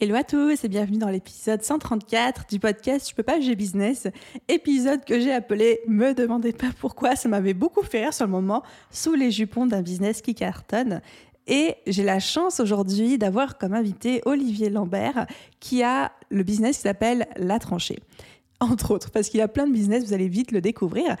Hello à tous et bienvenue dans l'épisode 134 du podcast Je peux pas, j'ai business. Épisode que j'ai appelé Me demandez pas pourquoi, ça m'avait beaucoup fait rire sur le moment, sous les jupons d'un business qui cartonne. Et j'ai la chance aujourd'hui d'avoir comme invité Olivier Lambert qui a le business qui s'appelle La Tranchée. Entre autres, parce qu'il a plein de business, vous allez vite le découvrir.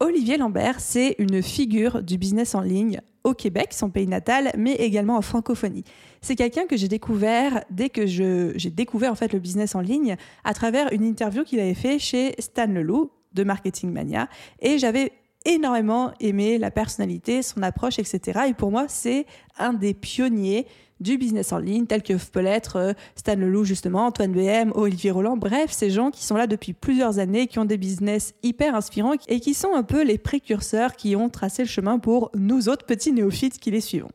Olivier Lambert, c'est une figure du business en ligne au Québec, son pays natal, mais également en francophonie. C'est quelqu'un que j'ai découvert dès que j'ai découvert en fait le business en ligne à travers une interview qu'il avait fait chez Stan Leloup de Marketing Mania et j'avais énormément aimé la personnalité, son approche, etc. Et pour moi, c'est un des pionniers du business en ligne, tel que peut l'être euh, Stan Leloup, justement, Antoine BM, Olivier Roland. Bref, ces gens qui sont là depuis plusieurs années, qui ont des business hyper inspirants et qui sont un peu les précurseurs qui ont tracé le chemin pour nous autres petits néophytes qui les suivons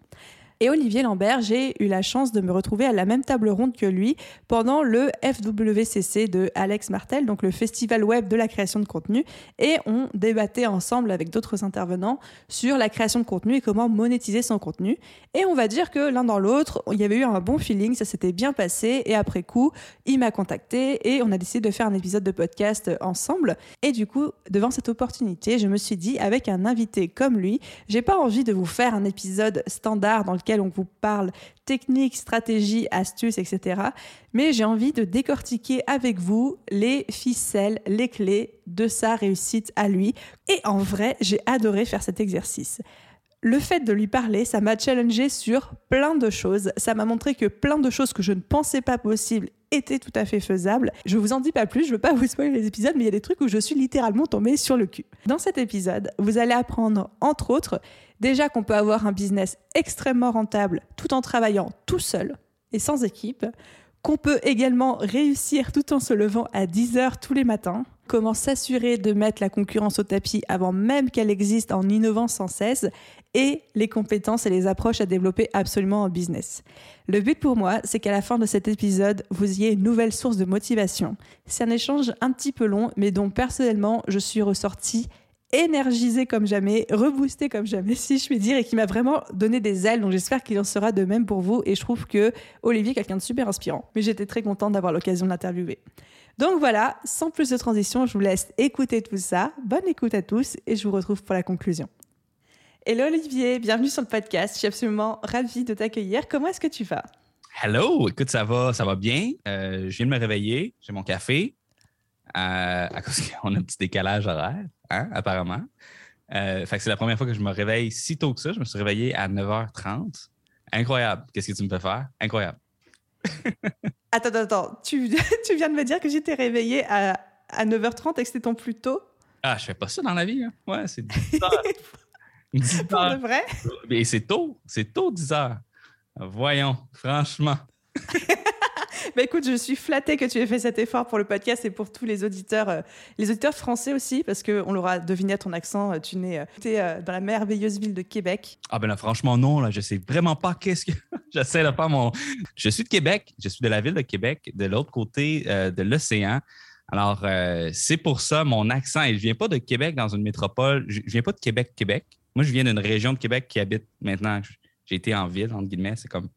et Olivier Lambert, j'ai eu la chance de me retrouver à la même table ronde que lui pendant le FWCC de Alex Martel, donc le festival web de la création de contenu, et on débattait ensemble avec d'autres intervenants sur la création de contenu et comment monétiser son contenu. Et on va dire que l'un dans l'autre, il y avait eu un bon feeling, ça s'était bien passé, et après coup, il m'a contacté et on a décidé de faire un épisode de podcast ensemble. Et du coup, devant cette opportunité, je me suis dit, avec un invité comme lui, j'ai pas envie de vous faire un épisode standard dans lequel on vous parle technique, stratégie, astuces, etc. Mais j'ai envie de décortiquer avec vous les ficelles, les clés de sa réussite à lui. Et en vrai, j'ai adoré faire cet exercice. Le fait de lui parler, ça m'a challengé sur plein de choses. Ça m'a montré que plein de choses que je ne pensais pas possibles étaient tout à fait faisables. Je vous en dis pas plus, je veux pas vous spoiler les épisodes, mais il y a des trucs où je suis littéralement tombée sur le cul. Dans cet épisode, vous allez apprendre, entre autres, Déjà qu'on peut avoir un business extrêmement rentable tout en travaillant tout seul et sans équipe, qu'on peut également réussir tout en se levant à 10 heures tous les matins, comment s'assurer de mettre la concurrence au tapis avant même qu'elle existe en innovant sans cesse, et les compétences et les approches à développer absolument en business. Le but pour moi, c'est qu'à la fin de cet épisode, vous ayez une nouvelle source de motivation. C'est un échange un petit peu long, mais dont personnellement, je suis ressortie énergisé comme jamais, reboosté comme jamais, si je puis dire, et qui m'a vraiment donné des ailes. Donc j'espère qu'il en sera de même pour vous. Et je trouve que Olivier est quelqu'un de super inspirant. Mais j'étais très contente d'avoir l'occasion de l'interviewer. Donc voilà, sans plus de transition, je vous laisse écouter tout ça. Bonne écoute à tous et je vous retrouve pour la conclusion. Hello Olivier, bienvenue sur le podcast. Je suis absolument ravie de t'accueillir. Comment est-ce que tu vas? Hello, écoute, ça va, ça va bien. Euh, je viens de me réveiller, j'ai mon café. Euh, à cause qu'on a un petit décalage horaire. Hein, apparemment. Euh, c'est la première fois que je me réveille si tôt que ça. Je me suis réveillé à 9h30. Incroyable. Qu'est-ce que tu me fais faire? Incroyable. Attends, attends, attends. Tu, tu, viens de me dire que j'étais réveillé à, à 9h30 et que c'était ton plus tôt? Ah, je fais pas ça dans la vie. Hein. Ouais, c'est 10 h 10 Pour de vrai? Mais c'est tôt. C'est tôt, 10 h Voyons, franchement. bah écoute, je suis flattée que tu aies fait cet effort pour le podcast et pour tous les auditeurs, euh, les auditeurs français aussi, parce qu'on l'aura deviné à ton accent, euh, tu es, euh, dans la merveilleuse ville de Québec. Ah ben là, franchement, non, là, je sais vraiment pas qu'est-ce que. J'essaie de faire mon. Je suis de Québec, je suis de la ville de Québec, de l'autre côté de l'océan. Alors, c'est pour ça mon accent. Et je viens pas de Québec dans une métropole. Je viens pas de Québec, Québec. Moi, je viens d'une région de Québec qui habite maintenant. J'ai été en ville, entre guillemets. C'est comme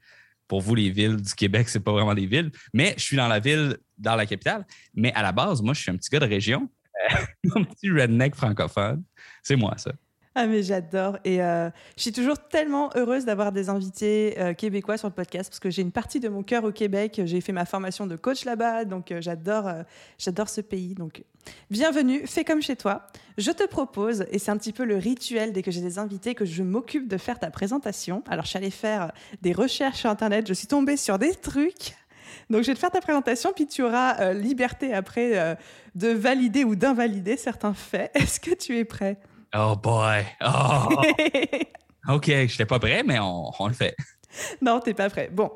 pour vous, les villes du Québec, c'est pas vraiment des villes. Mais je suis dans la ville, dans la capitale. Mais à la base, moi, je suis un petit gars de région, un petit redneck francophone. C'est moi, ça. Ah mais j'adore et euh, je suis toujours tellement heureuse d'avoir des invités euh, québécois sur le podcast parce que j'ai une partie de mon cœur au Québec. J'ai fait ma formation de coach là-bas, donc euh, j'adore j'adore ce pays. Donc bienvenue, fais comme chez toi. Je te propose et c'est un petit peu le rituel dès que j'ai des invités que je m'occupe de faire ta présentation. Alors je suis allée faire des recherches sur internet, je suis tombée sur des trucs. Donc, je vais te faire ta présentation, puis tu auras liberté après de valider ou d'invalider certains faits. Est-ce que tu es prêt? Oh boy! Oh. OK, je n'étais pas prêt, mais on, le fait. Non, tu n'es pas prêt. Bon,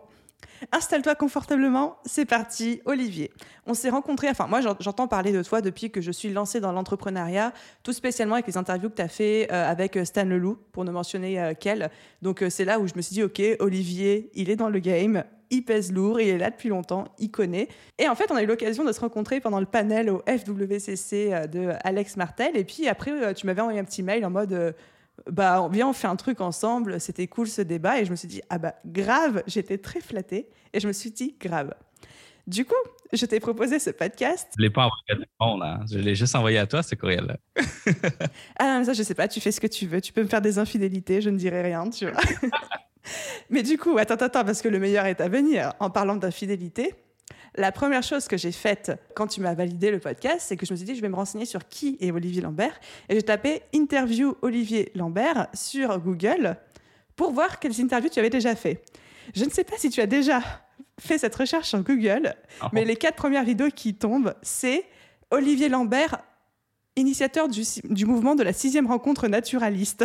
Installe-toi confortablement, c'est parti, Olivier. On s'est rencontrés, enfin moi j'entends parler de toi depuis que je suis lancée dans l'entrepreneuriat, tout spécialement avec les interviews que tu as fait euh, avec euh, Stan Leloup, pour ne mentionner euh, quel. Donc c'est là où je me suis dit, ok, Olivier, il est dans le game, il pèse lourd, il est là depuis longtemps, il connaît. Et en fait, on a eu l'occasion de se rencontrer pendant le panel au FWCC de Alex Martel. Et puis après, tu m'avais envoyé un petit mail en mode bah viens on fait un truc ensemble, c'était cool ce débat et je me suis dit ah bah grave, j'étais très flattée et je me suis dit grave. Du coup, je t'ai proposé ce podcast. Je ne l'ai pas envoyé à tout hein. je l'ai juste envoyé à toi, ce courriel-là. ah non, ça, je sais pas, tu fais ce que tu veux. Tu peux me faire des infidélités, je ne dirai rien, tu vois. mais du coup, attends, attends, parce que le meilleur est à venir. En parlant d'infidélité, la première chose que j'ai faite quand tu m'as validé le podcast, c'est que je me suis dit, je vais me renseigner sur qui est Olivier Lambert. Et j'ai tapé interview Olivier Lambert sur Google pour voir quelles interviews tu avais déjà fait. Je ne sais pas si tu as déjà fait cette recherche sur Google, ah. mais les quatre premières vidéos qui tombent, c'est Olivier Lambert, initiateur du, du, mouvement de la sixième rencontre naturaliste.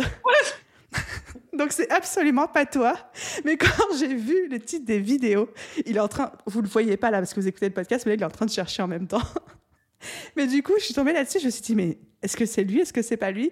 Donc c'est absolument pas toi. Mais quand j'ai vu le titre des vidéos, il est en train, vous le voyez pas là parce que vous écoutez le podcast, mais là il est en train de chercher en même temps. Mais du coup, je suis tombée là-dessus, je me suis dit, mais est-ce que c'est lui, est-ce que c'est pas lui?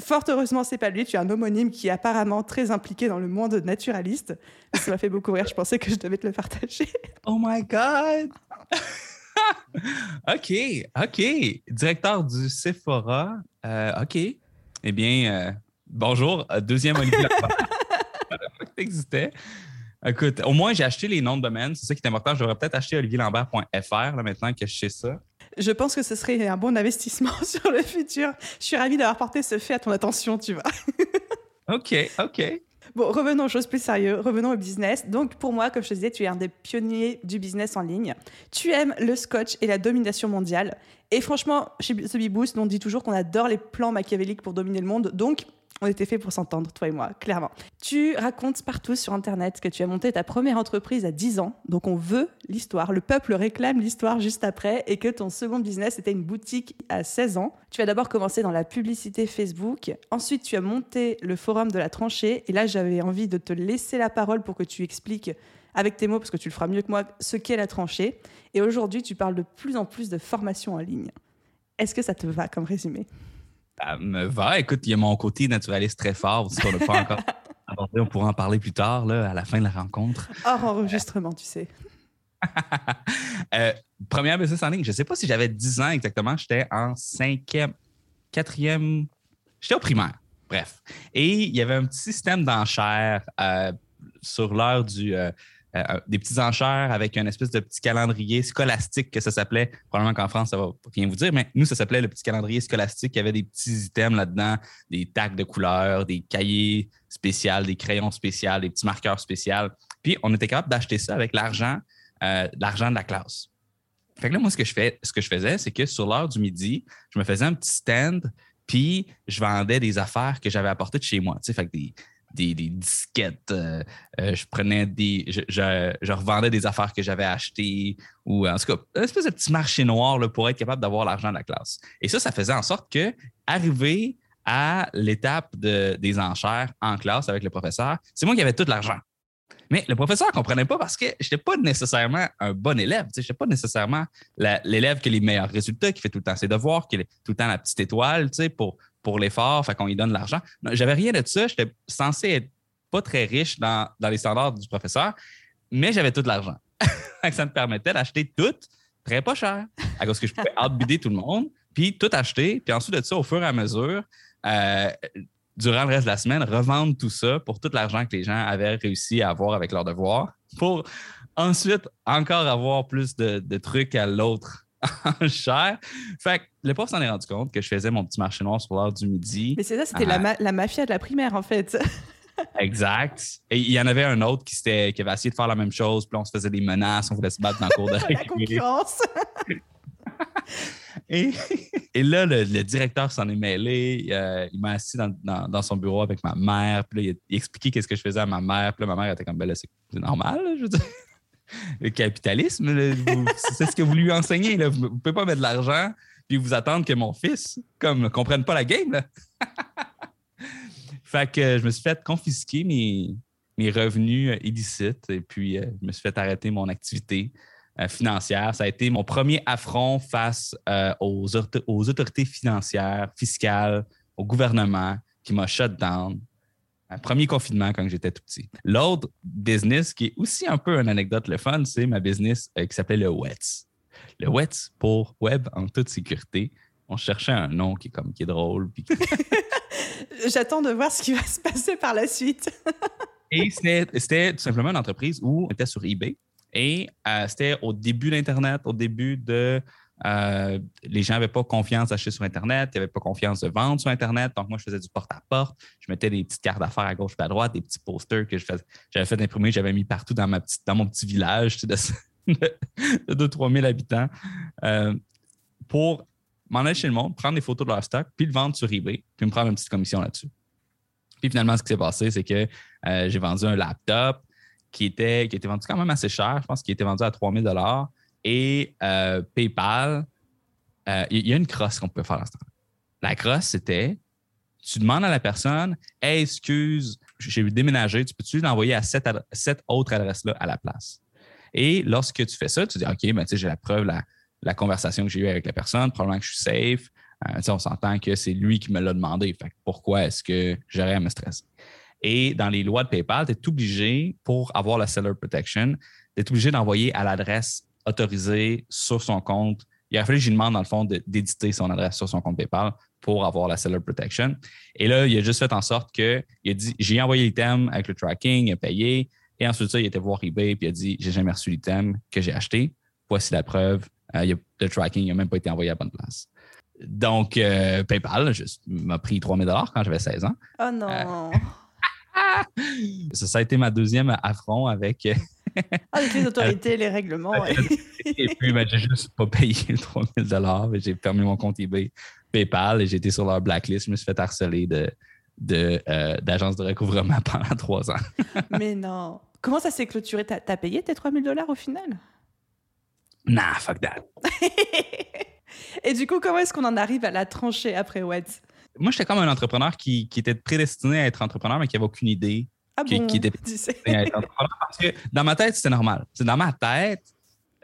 Fort heureusement, c'est pas lui. Tu es un homonyme qui est apparemment très impliqué dans le monde naturaliste. Ça m'a fait beaucoup rire. Je pensais que je devais te le partager. Oh my God! OK, OK. Directeur du Sephora. Euh, OK. Eh bien, euh, Bonjour, euh, deuxième Olivier existait. Écoute, au moins, j'ai acheté les noms de domaine. C'est ça qui est important. J'aurais peut-être acheté olivierlambert.fr là, maintenant que je sais ça. Je pense que ce serait un bon investissement sur le futur. Je suis ravie d'avoir porté ce fait à ton attention, tu vois. OK, OK. Bon, revenons aux choses plus sérieuses, revenons au business. Donc, pour moi, comme je te disais, tu es un des pionniers du business en ligne. Tu aimes le scotch et la domination mondiale. Et franchement, chez The Boost, on dit toujours qu'on adore les plans machiavéliques pour dominer le monde. Donc, on était fait pour s'entendre, toi et moi, clairement. Tu racontes partout sur Internet que tu as monté ta première entreprise à 10 ans, donc on veut l'histoire. Le peuple réclame l'histoire juste après, et que ton second business était une boutique à 16 ans. Tu as d'abord commencé dans la publicité Facebook, ensuite tu as monté le forum de la tranchée, et là j'avais envie de te laisser la parole pour que tu expliques avec tes mots, parce que tu le feras mieux que moi, ce qu'est la tranchée. Et aujourd'hui, tu parles de plus en plus de formation en ligne. Est-ce que ça te va comme résumé? Ça me va. Écoute, il y a mon côté naturaliste très fort, ce qu'on n'a pas encore abordé. On pourra en parler plus tard, là, à la fin de la rencontre. Hors enregistrement, tu sais. euh, première business en ligne, je ne sais pas si j'avais 10 ans exactement. J'étais en cinquième, quatrième. J'étais au primaire. Bref. Et il y avait un petit système d'enchères euh, sur l'heure du. Euh, euh, des petites enchères avec un espèce de petit calendrier scolastique que ça s'appelait. Probablement qu'en France, ça va rien vous dire, mais nous, ça s'appelait le petit calendrier scolastique. Il y avait des petits items là-dedans, des tacs de couleurs, des cahiers spéciaux, des crayons spéciaux, des petits marqueurs spéciaux. Puis, on était capable d'acheter ça avec l'argent, euh, l'argent de la classe. Fait que là, moi, ce que je, fais, ce que je faisais, c'est que sur l'heure du midi, je me faisais un petit stand, puis je vendais des affaires que j'avais apportées de chez moi. Tu sais, fait que des, disquettes. Euh, euh, je prenais des. Je, revendais des affaires que j'avais achetées ou en tout cas, une espèce de petit marché noir pour être capable d'avoir l'argent de la classe. Et ça, ça faisait en sorte que, arriver à l'étape des enchères en classe avec le professeur, c'est moi qui avais tout l'argent. Mais le professeur ne comprenait pas parce que je n'étais pas nécessairement un bon élève. Je n'étais pas nécessairement l'élève qui a les meilleurs résultats, qui fait tout le temps ses devoirs, qui a tout le temps la petite étoile pour, pour l'effort, fait qu'on lui donne l'argent. J'avais rien de ça. J'étais censé être pas très riche dans, les standards du professeur, mais j'avais tout l'argent. ça me permettait d'acheter tout très pas cher, à cause que je pouvais outbider tout le monde, puis tout acheter, puis ensuite de ça, au fur et à mesure, euh, durant le reste de la semaine, revendre tout ça pour tout l'argent que les gens avaient réussi à avoir avec leurs devoirs, pour ensuite encore avoir plus de trucs à l'autre cher. Fait que le prof s'en est rendu compte que je faisais mon petit marché noir sur l'heure du midi. Mais c'est ça, c'était la, ah. la, mafia de la primaire, en fait. exact. Et il y en avait un autre qui, qui avait essayé de faire la même chose, puis on se faisait des menaces, on voulait se battre dans le cours de La concurrence. et, et, là, le, directeur s'en est mêlé. Euh, il m'a assis dans, dans, son bureau avec ma mère. Puis là, il, il expliquait qu'est-ce que je faisais à ma mère. Puis là, ma mère était comme, ben là, c'est normal, je veux dire le capitalisme. C'est ce que vous lui enseignez. Vous ne pouvez pas mettre de l'argent puis vous attendre que mon fils comme comprenne pas la game. je me suis fait confisquer mes, mes revenus illicites et puis je me suis fait arrêter mon activité financière. Ça a été mon premier affront face aux, aux, autorités financières, fiscales, au gouvernement qui m'a shut down. Premier confinement quand j'étais tout petit. L'autre business qui est aussi un peu une anecdote le fun, c'est ma business qui s'appelait le WETS. Le WETS pour Web en toute sécurité. On cherchait un nom qui est comme qui est drôle. J'attends de voir ce qui va se passer par la suite. Et c'était tout simplement une entreprise où on était sur eBay. Et euh, c'était au début d'Internet, au début de. Euh, les gens n'avaient pas confiance d'acheter sur Internet, ils n'avaient pas confiance de vendre sur Internet. Donc, moi, je faisais du porte-à-porte. Je mettais des petites cartes d'affaires à gauche et à droite, des petits posters que j'avais fait imprimer, j'avais mis partout dans, mon petit village de, 2-3 000 habitants euh, pour m'en aller chez le monde, prendre des photos de leur stock, puis le vendre sur eBay, puis me prendre une petite commission là-dessus. Puis finalement, ce qui s'est passé, c'est que euh, j'ai vendu un laptop qui était, qui était vendu quand même assez cher. Je pense qu'il était vendu à 3000 Et euh, PayPal, il y, a une crosse qu'on peut faire à ce temps La crosse, c'était tu demandes à la personne excuse, j'ai déménagé, tu peux-tu l'envoyer à cette, cette autre adresse-là à la place? Et lorsque tu fais ça, tu dis OK, ben, j'ai la preuve, la, la conversation que j'ai eue avec la personne, probablement que je suis safe. Euh, on s'entend que c'est lui qui me l'a demandé. Fait pourquoi est-ce que j'aurais à me stresser? Et dans les lois de PayPal, tu es obligé, pour avoir la seller protection, tu es obligé d'envoyer à l'adresse autorisée sur son compte. Il a fallu que je lui demande, dans le fond, d'éditer son adresse sur son compte PayPal pour avoir la seller protection. Et là, il a juste fait en sorte que il a dit j'ai envoyé l'item avec le tracking, il a payé. Et ensuite, ça, il était voir eBay et il a dit j'ai jamais reçu l'item que j'ai acheté. Voici la preuve. Euh, le tracking n'a même pas été envoyé à bonne place. Donc, euh, PayPal m'a pris 3000 quand j'avais 16 ans. Oh non! Euh, ça, a été ma deuxième affront avec. Avec les autorités, les règlements. et puis, ben, j'ai juste pas payé 3000 J'ai fermé mon compte eBay PayPal et été sur leur blacklist. Je me suis fait harceler de, d'agence de, de recouvrement pendant trois ans. Mais non. Comment ça s'est clôturé? T'as as payé tes 3000 dollars au final? Nah, fuck that. Et du coup, comment est-ce qu'on en arrive à la trancher après Weds? Moi, j'étais comme un entrepreneur qui, qui, était prédestiné à être entrepreneur, mais qui n'avait aucune idée. Ah qui, bon? qui était. Parce que dans ma tête, c'était normal. C'est dans ma tête,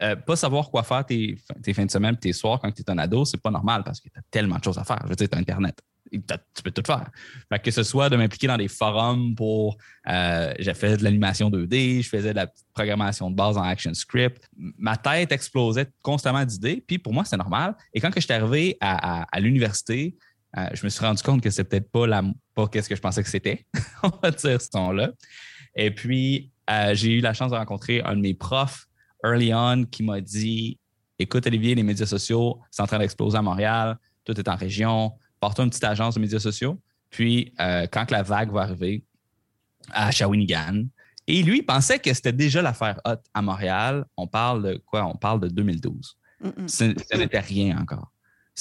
euh, pas savoir quoi faire tes, tes fins de semaine tes soirs quand tu es un ado, c'est pas normal parce que tu as tellement de choses à faire. Je veux dire, tu as Internet. Tu peux tout faire. que ce soit de m'impliquer dans des forums pour. Euh, j'ai fait de l'animation 2D, je faisais de la programmation de base en ActionScript. Ma tête explosait constamment d'idées. Puis pour moi, c'est normal. Et quand je suis arrivé à, l'université, euh, je me suis rendu compte que c'était peut-être pas, la, pas ce que je pensais que c'était. On va dire ce ton-là. Et puis, j'ai eu la chance de rencontrer un de mes profs early on qui m'a dit Écoute, Olivier, les médias sociaux, c'est en train d'exploser à Montréal, tout est en région, porte une petite agence de médias sociaux. Puis, euh, quand la vague va arriver à Shawinigan, et lui, il pensait que c'était déjà l'affaire hot à Montréal. On parle de quoi? On parle de 2012. Ce, n'était rien encore.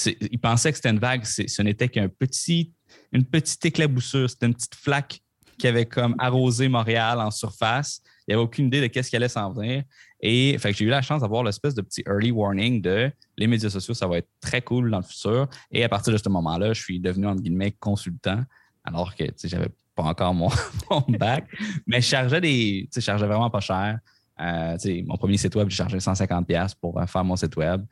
Il pensait que c'était une vague. Ce n'était qu'un petit, une petite éclaboussure. C'était une petite flaque qui avait comme arrosé Montréal en surface. Il n'y avait aucune idée de qu'est-ce qui allait s'en venir. Et j'ai eu la chance d'avoir l'espèce de petit early warning de les médias sociaux, ça va être très cool dans le futur. Et à partir de ce moment-là, je suis devenu, entre guillemets, consultant, alors que j'avais pas encore mon, bac. Mais je chargeais des. Je chargeais vraiment pas cher. Euh, mon premier site web, j'ai chargé 150$ pour euh, faire mon site web.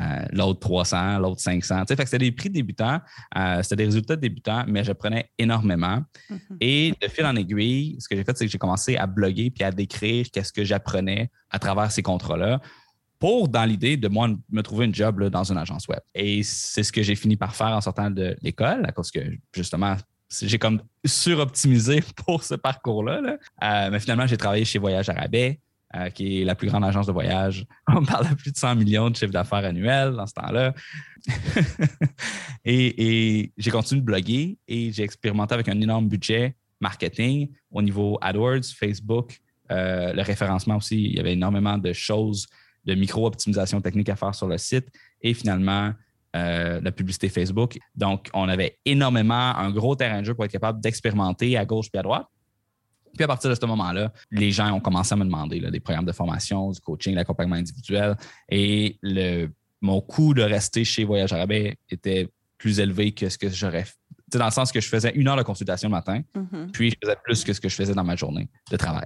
Euh, l'autre 300, l'autre 500. Fait que c'était des prix débutants, euh, c'était des résultats débutants, mais je prenais énormément. Mm-hmm. Et de fil en aiguille, ce que j'ai fait, c'est que j'ai commencé à bloguer puis à décrire qu'est-ce que j'apprenais à travers ces contrats-là pour, dans l'idée de moi, me trouver une job dans une agence web. Et c'est ce que j'ai fini par faire en sortant de l'école, à cause que, justement, j'ai comme suroptimisé pour ce parcours-là. Euh, mais finalement, j'ai travaillé chez Voyage Arabais. Euh, qui est la plus grande agence de voyage. On parle de plus de 100 millions de chiffre d'affaires annuels dans ce temps-là. et, j'ai continué de bloguer et j'ai expérimenté avec un énorme budget marketing au niveau AdWords, Facebook, euh, le référencement aussi. Il y avait énormément de choses, de micro-optimisation technique à faire sur le site et finalement euh, la publicité Facebook. Donc, on avait énormément un gros terrain de jeu pour être capable d'expérimenter à gauche et à droite. Puis à partir de ce moment-là, les gens ont commencé à me demander des programmes de formation, du coaching, l'accompagnement individuel. Et le, mon coût de rester chez Voyage Arabais était plus élevé que ce que j'aurais dans le sens que je faisais une heure de consultation le matin, Mhm. puis je faisais plus que ce que je faisais dans ma journée de travail.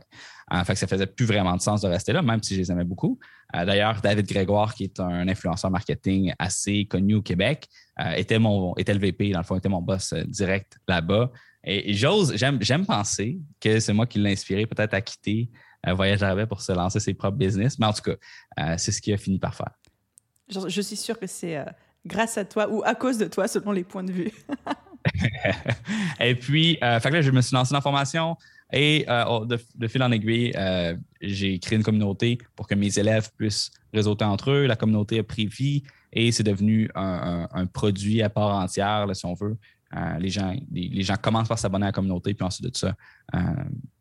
Euh, fait que ça faisait plus vraiment de sens de rester là, même si je les aimais beaucoup. Euh, D'ailleurs, David Grégoire, qui est un influenceur marketing assez connu au Québec, euh, était, mon, était le VP, dans le fond, était mon boss direct là-bas. Et, j'ose, j'aime, penser que c'est moi qui l'ai inspiré peut-être à quitter euh, Voyage Arabais pour se lancer ses propres business. Mais en tout cas, euh, c'est ce qu'il a fini par faire. Je, je suis sûre que c'est euh, grâce à toi ou à cause de toi, selon les points de vue. et puis, euh, fait que là, je me suis lancé dans la formation et oh, de, de fil en aiguille, j'ai créé une communauté pour que mes élèves puissent réseauter entre eux. La communauté a pris vie et c'est devenu un, un- un produit à part entière, là, si on veut. Euh, les, gens, les, gens commencent par s'abonner à la communauté, puis ensuite de ça, euh,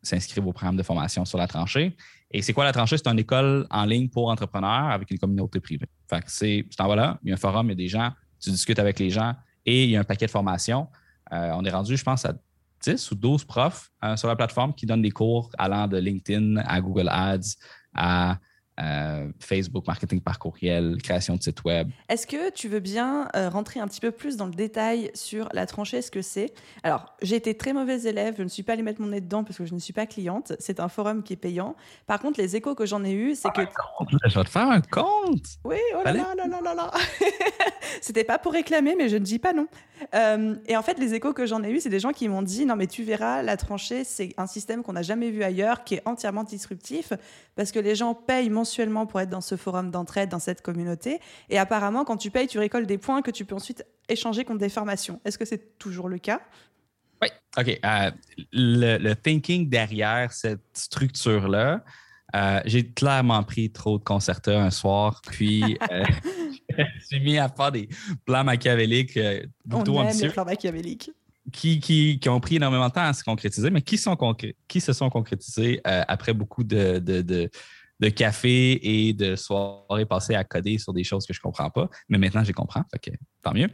s'inscrivent au programme de formation sur la tranchée. Et c'est quoi la tranchée? C'est une école en ligne pour entrepreneurs avec une communauté privée. Fait que c'est, tu t'en vas là, il y a un forum, il y a des gens, tu discutes avec les gens et il y a un paquet de formations. Euh, on est rendu, je pense, à 10 ou 12 profs sur la plateforme qui donnent des cours allant de LinkedIn à Google Ads, à euh, Facebook, marketing par courriel, création de site web. Est-ce que tu veux bien euh, rentrer un petit peu plus dans le détail sur la tranchée, ce que c'est? Alors, j'ai été très mauvaise élève, je ne suis pas allée mettre mon nez dedans parce que je ne suis pas cliente. C'est un forum qui est payant. Par contre, les échos que j'en ai eus, c'est que. Je vais te faire un compte. Oui, oh là Allez. là, là là là là. C'était pas pour réclamer, mais je ne dis pas non. Euh, et en fait, les échos que j'en ai eus, c'est des gens qui m'ont dit non, mais tu verras, la tranchée, c'est un système qu'on n'a jamais vu ailleurs, qui est entièrement disruptif, parce que les gens payent mensuellement pour être dans ce forum d'entraide, dans cette communauté. Et apparemment, quand tu payes, tu récoltes des points que tu peux ensuite échanger contre des formations. Est-ce que c'est toujours le cas? Oui, OK. Euh, le, le thinking derrière cette structure-là, euh, j'ai clairement pris trop de concerteurs un soir, puis euh, je me suis mis à faire des plans machiavéliques euh, plutôt On aime ambitieux les plans machiavéliques. qui, qui, qui ont pris énormément de temps à se concrétiser, mais qui, sont concré- qui se sont concrétisés euh, après beaucoup de, de, de, de café et de soirées passées à coder sur des choses que je ne comprends pas. Mais maintenant, je les comprends, fait que tant mieux.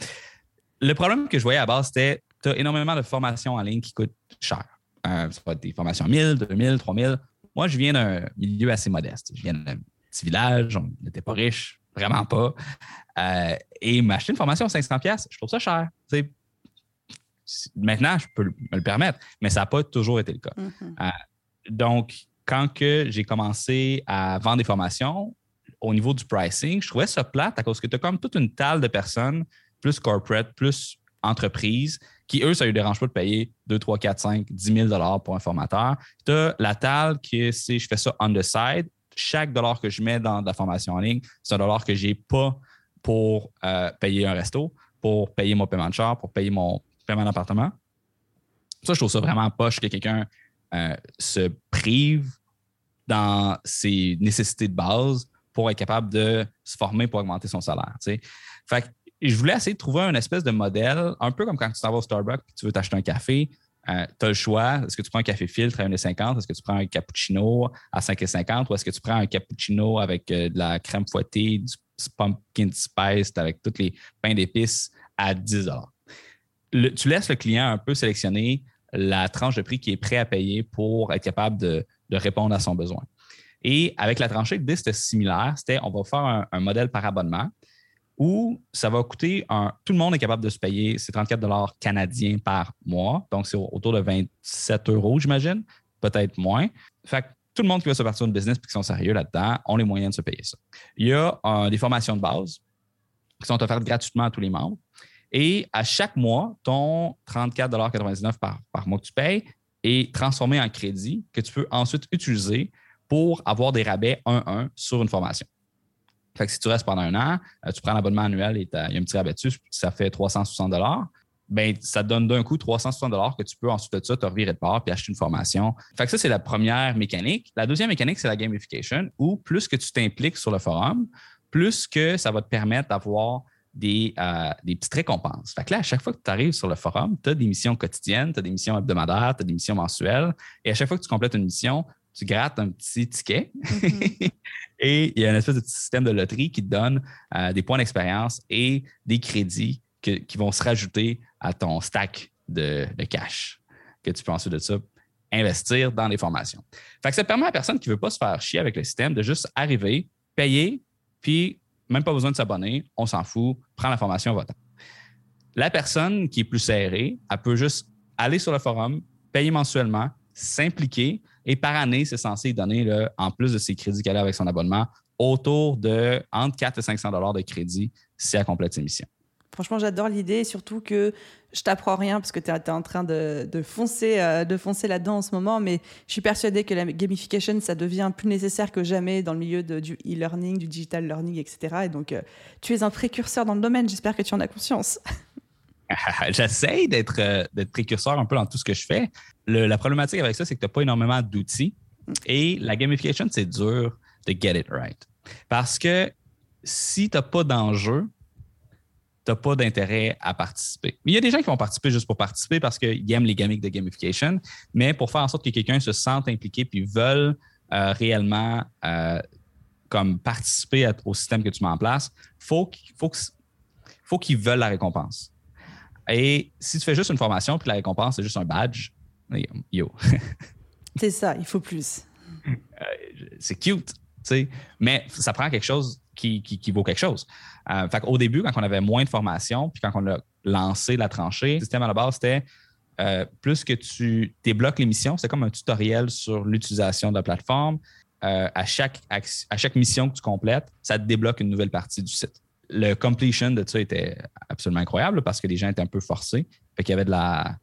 Le problème que je voyais à base, c'était tu as énormément de formations en ligne qui coûtent cher. Euh, ça va être des formations 1000, 2000, 3000. Moi, je viens d'un milieu assez modeste. Je viens d'un petit village, on n'était pas riche, vraiment pas. Euh, et m'acheter une formation à 500 pièces, je trouve ça cher. Maintenant, je peux me le permettre, mais ça n'a pas toujours été le cas. Mhm. Donc, quand j'ai commencé à vendre des formations, au niveau du pricing, je trouvais ça plate à cause que tu as comme toute une talle de personnes, plus corporate, plus entreprises, qui, eux, ça ne les dérange pas de payer 2, 3, 4, 5, 10 000 pour un formateur. Tu as la talle qui, c'est je fais ça on the side. Chaque dollar que je mets dans la formation en ligne, c'est un dollar que je n'ai pas pour euh, payer un resto, pour payer mon paiement de char, pour payer mon paiement d'appartement. Ça, je trouve ça vraiment poche que quelqu'un euh, se prive dans ses nécessités de base pour être capable de se former pour augmenter son salaire. Fait je voulais essayer de trouver un espèce de modèle, un peu comme quand tu t'en vas au Starbucks et tu veux t'acheter un café. tu as le choix. Est-ce que tu prends un café filtre à 1,50? Est-ce que tu prends un cappuccino à 5,50? Ou est-ce que tu prends un cappuccino avec euh, de la crème fouettée, du pumpkin spice avec tous les pains d'épices à 10 Le- Tu laisses le client un peu sélectionner la tranche de prix qui est prêt à payer pour être capable de, de répondre à son besoin. Et avec la tranchée, l'idée, c'était similaire. C'était on va faire un, modèle par abonnement où ça va coûter un. Tout le monde est capable de se payer ces 34 canadiens par mois. Donc, c'est autour de 27 euros, j'imagine, peut-être moins. Fait que tout le monde qui veut se partir d'une business et qui sont sérieux là-dedans ont les moyens de se payer ça. Il y a euh, des formations de base qui sont offertes gratuitement à tous les membres. Et à chaque mois, ton 34,99 par, par mois que tu payes est transformé en crédit que tu peux ensuite utiliser pour avoir des rabais 1-1 sur une formation. Si tu restes pendant un an, euh, tu prends l'abonnement annuel et il y a un petit rabais dessus, ça fait 360 ben, ça te donne d'un coup 360 que tu peux ensuite de ça te revirer de part puis acheter une formation. Fait que ça, c'est la première mécanique. La deuxième mécanique, c'est la gamification, où plus que tu t'impliques sur le forum, plus que ça va te permettre d'avoir des, euh, des petites récompenses. Fait que là, à chaque fois que tu arrives sur le forum, tu as des missions quotidiennes, tu as des missions hebdomadaires, tu as des missions mensuelles. Et à chaque fois que tu complètes une mission, tu grattes un petit ticket Mhm. et il y a une espèce de petit système de loterie qui te donne euh, des points d'expérience et des crédits que- qui vont se rajouter à ton stack de, de cash que tu peux ensuite de ça investir dans les formations. Fait que ça permet à la personne qui ne veut pas se faire chier avec le système de juste arriver, payer, puis même pas besoin de s'abonner, on s'en fout, prends la formation, va La personne qui est plus serrée, elle peut juste aller sur le forum, payer mensuellement, s'impliquer et par année, c'est censé donner, en plus de ses crédits qu'elle a avec son abonnement, autour de entre 4 et 500 dollars de crédit si elle complète ses missions. Franchement, j'adore l'idée, surtout que je t'apprends rien parce que tu es, en train de, foncer, euh, de foncer là-dedans en ce moment, mais je suis persuadée que la gamification, ça devient plus nécessaire que jamais dans le milieu du e-learning, du digital learning, etc. Et donc, euh, tu es un précurseur dans le domaine, j'espère que tu en as conscience. J'essaie euh, d'être précurseur un peu dans tout ce que je fais. la problématique avec ça, c'est que tu n'as pas énormément d'outils et la gamification, c'est dur de get it right. Parce que si tu n'as pas d'enjeu, tu n'as pas d'intérêt à participer. Mais il y a des gens qui vont participer juste pour participer parce qu'ils aiment les gimmicks de gamification, mais pour faire en sorte que quelqu'un se sente impliqué puis veulent euh, réellement euh, comme participer au système que tu mets en place, il faut, faut, faut qu'ils veulent la récompense. Et si tu fais juste une formation puis la récompense, c'est juste un badge, yo. c'est ça, il faut plus. Euh, c'est cute, mais ça prend quelque chose qui, vaut quelque chose. Euh, Au début, quand on avait moins de formation, puis quand on a lancé la tranchée, le système à la base, c'était euh, plus que tu débloques l'émission, c'est comme un tutoriel sur l'utilisation de la plateforme. Euh, à, chaque, à chaque mission que tu complètes, ça te débloque une nouvelle partie du site. Le completion de ça était absolument incroyable parce que les gens étaient un peu forcés. Fait qu'il y avait de la,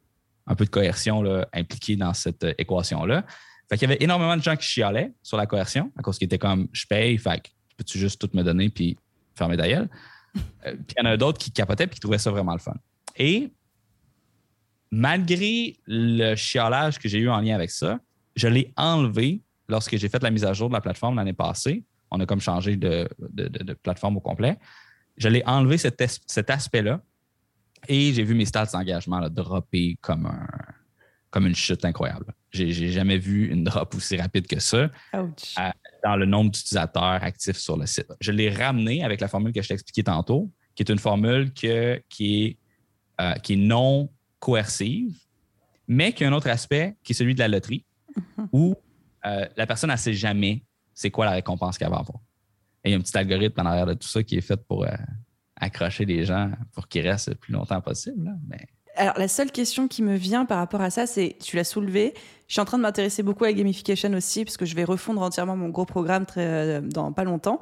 un peu de coercion là, impliquée dans cette équation-là. Fait qu'il y avait énormément de gens qui chialaient sur la coercion à cause qu'ils étaient comme je paye, fait peux-tu juste tout me donner puis fermer gueule? Euh, puis il y en a d'autres qui capotaient et qui trouvaient ça vraiment le fun. Et malgré le chialage que j'ai eu en lien avec ça, je l'ai enlevé lorsque j'ai fait la mise à jour de la plateforme l'année passée. On a comme changé de, plateforme au complet. Je l'ai enlevé cet, cet aspect-là et j'ai vu mes stats d'engagement dropper comme, un, comme une chute incroyable. J'ai jamais vu une drop aussi rapide que ça dans le nombre d'utilisateurs actifs sur le site. Je l'ai ramené avec la formule que je t'ai expliquée tantôt, qui est une formule qui, est, euh, qui est non coercive, mais qui a un autre aspect qui est celui de la loterie, mm-hmm. où euh, la personne ne sait jamais c'est quoi la récompense qu'elle va avoir. Et il y a un petit algorithme en arrière de tout ça qui est fait pour euh, accrocher les gens pour qu'ils restent le plus longtemps possible. mais alors, la seule question qui me vient par rapport à ça, c'est, tu l'as soulevé, je suis en train de m'intéresser beaucoup à la gamification aussi, parce que je vais refondre entièrement mon gros programme très, euh, dans pas longtemps.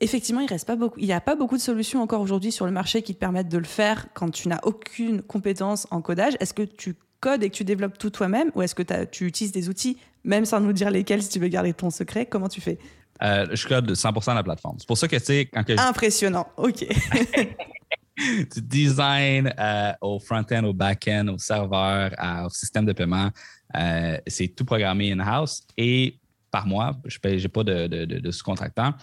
Effectivement, il reste pas beaucoup, il n'y a pas beaucoup de solutions encore aujourd'hui sur le marché qui te permettent de le faire quand tu n'as aucune compétence en codage. Est-ce que tu codes et que tu développes tout toi-même, ou est-ce que tu utilises des outils, même sans nous dire lesquels, si tu veux garder ton secret? Comment tu fais? Euh, Je code 100% la plateforme. C'est pour ça que, tu sais, quand que Impressionnant, ok. du design euh, au front-end, au back-end, au serveur, au système de paiement. Euh, c'est tout programmé in-house et par moi. Je n'ai pas de, sous-contractant.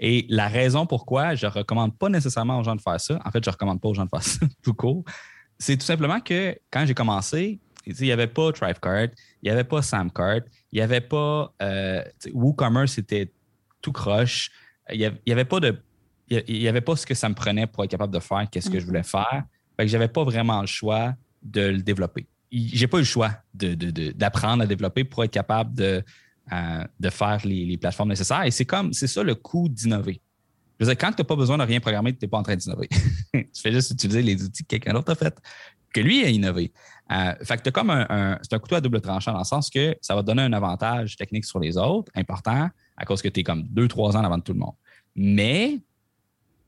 Et la raison pourquoi je ne recommande pas nécessairement aux gens de faire ça, en fait, je ne recommande pas aux gens de faire ça tout court, c'est tout simplement que quand j'ai commencé, il n'y avait pas Thrivecart, il n'y avait pas Samcart, il n'y avait pas euh, WooCommerce, c'était tout croche. Il n'y avait, pas de il n'y avait pas ce que ça me prenait pour être capable de faire, qu'est-ce que je voulais mm-hmm. faire. Fait que j'avais pas vraiment le choix de le développer. J'ai pas eu le choix d'apprendre à développer pour être capable de, euh, de faire les, plateformes nécessaires. Et c'est comme, c'est ça le coût d'innover. Je veux dire, quand tu n'as pas besoin de rien programmer, tu n'es pas en train d'innover. tu fais juste utiliser les outils que quelqu'un d'autre a fait, que lui a innové. Euh, fait que comme un, c'est un couteau à double tranchant dans le sens que ça va te donner un avantage technique sur les autres, important, à cause que tu es comme deux, trois ans avant tout le monde. Mais